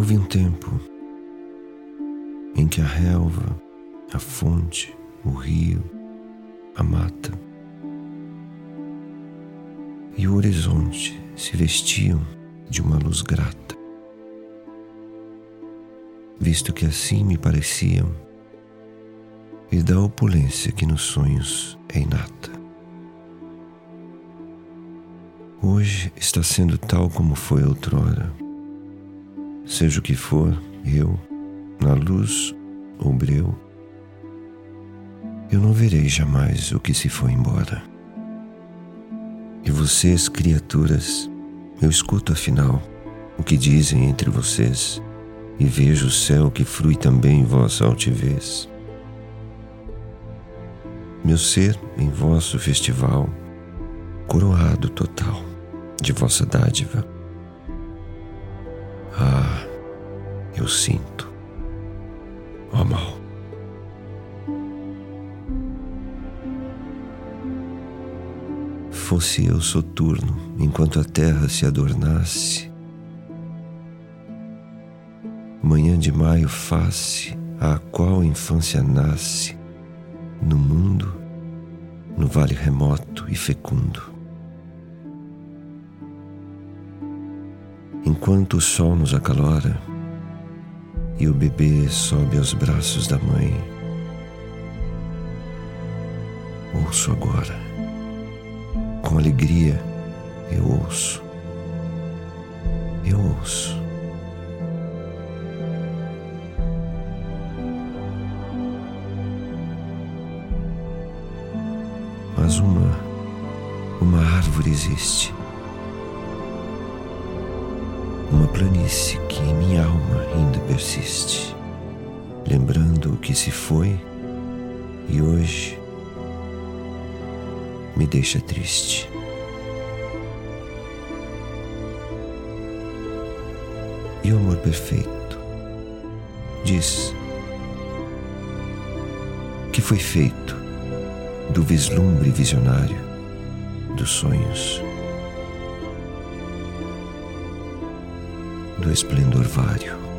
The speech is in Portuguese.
Houve um tempo em que a relva, a fonte, o rio, a mata e o horizonte se vestiam de uma luz grata, visto que assim me pareciam e da opulência que nos sonhos é inata. Hoje está sendo tal como foi outrora. Seja o que for, eu, na luz ou breu, eu não verei jamais o que se foi embora. E vocês, criaturas, eu escuto afinal o que dizem entre vocês e vejo o céu que flui também em vossa altivez. Meu ser em vosso festival, coroado total de vossa dádiva. Sinto, ó mal. Fosse eu soturno enquanto a terra se adornasse, manhã de maio face a qual a infância nasce no mundo, no vale remoto e fecundo. Enquanto o sol nos acalora e o bebê sobe aos braços da mãe, ouço agora, com alegria eu ouço, eu ouço. Mas uma, uma árvore existe uma planície que em minha alma ainda persiste, lembrando o que se foi e hoje me deixa triste. E o amor perfeito diz que foi feito do vislumbre visionário dos sonhos. Do esplendor vário.